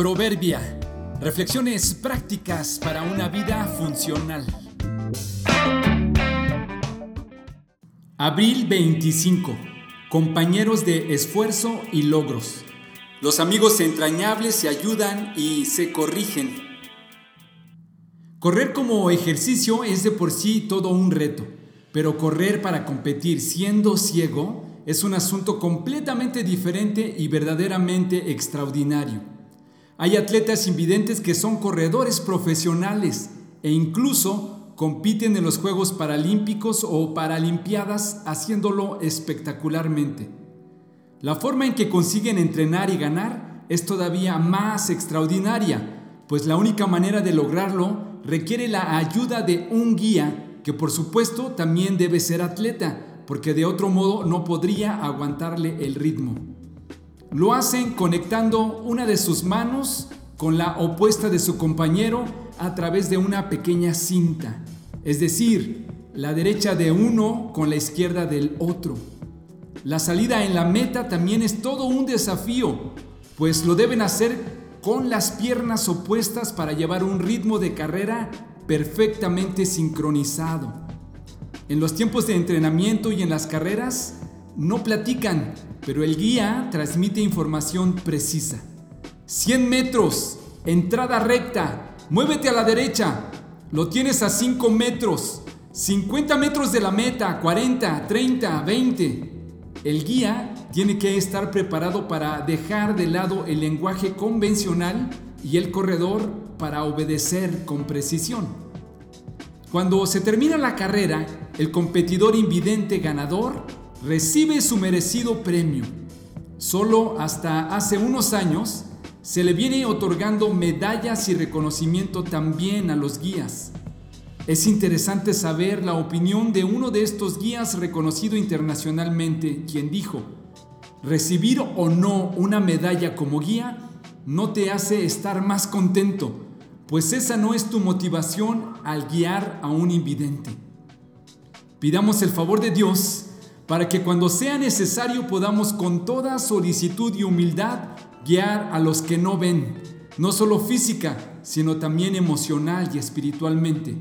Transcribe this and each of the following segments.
Proverbia. Reflexiones prácticas para una vida funcional. Abril 25. Compañeros de esfuerzo y logros. Los amigos entrañables se ayudan y se corrigen. Correr como ejercicio es de por sí todo un reto, pero correr para competir siendo ciego es un asunto completamente diferente y verdaderamente extraordinario. Hay atletas invidentes que son corredores profesionales e incluso compiten en los Juegos Paralímpicos o Paralimpiadas haciéndolo espectacularmente. La forma en que consiguen entrenar y ganar es todavía más extraordinaria, pues la única manera de lograrlo requiere la ayuda de un guía que por supuesto también debe ser atleta porque de otro modo no podría aguantarle el ritmo. Lo hacen conectando una de sus manos con la opuesta de su compañero a través de una pequeña cinta, es decir, la derecha de uno con la izquierda del otro. La salida en la meta también es todo un desafío, pues lo deben hacer con las piernas opuestas para llevar un ritmo de carrera perfectamente sincronizado. En los tiempos de entrenamiento y en las carreras no platican, pero el guía transmite información precisa. 100 metros, entrada recta, muévete a la derecha, lo tienes a 5 metros, 50 metros de la meta, 40, 30, 20. El guía tiene que estar preparado para dejar de lado el lenguaje convencional y el corredor para obedecer con precisión. Cuando se termina la carrera, el competidor invidente ganador recibe su merecido premio. Solo hasta hace unos años se le viene otorgando medallas y reconocimiento también a los guías. Es interesante saber la opinión de uno de estos guías reconocido internacionalmente, quien dijo, recibir o no una medalla como guía no te hace estar más contento, pues esa no es tu motivación al guiar a un invidente. Pidamos el favor de Dios para que cuando sea necesario podamos con toda solicitud y humildad guiar a los que no ven, no solo física, sino también emocional y espiritualmente.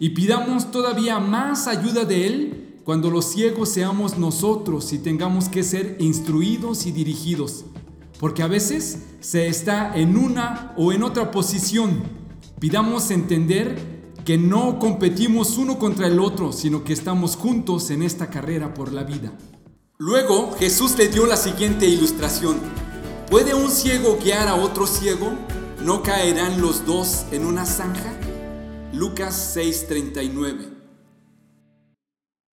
Y pidamos todavía más ayuda de Él cuando los ciegos seamos nosotros y tengamos que ser instruidos y dirigidos, porque a veces se está en una o en otra posición Pidamos entender que no competimos uno contra el otro, sino que estamos juntos en esta carrera por la vida. Luego Jesús le dio la siguiente ilustración. ¿Puede un ciego guiar a otro ciego? ¿No caerán los dos en una zanja? Lucas 6:39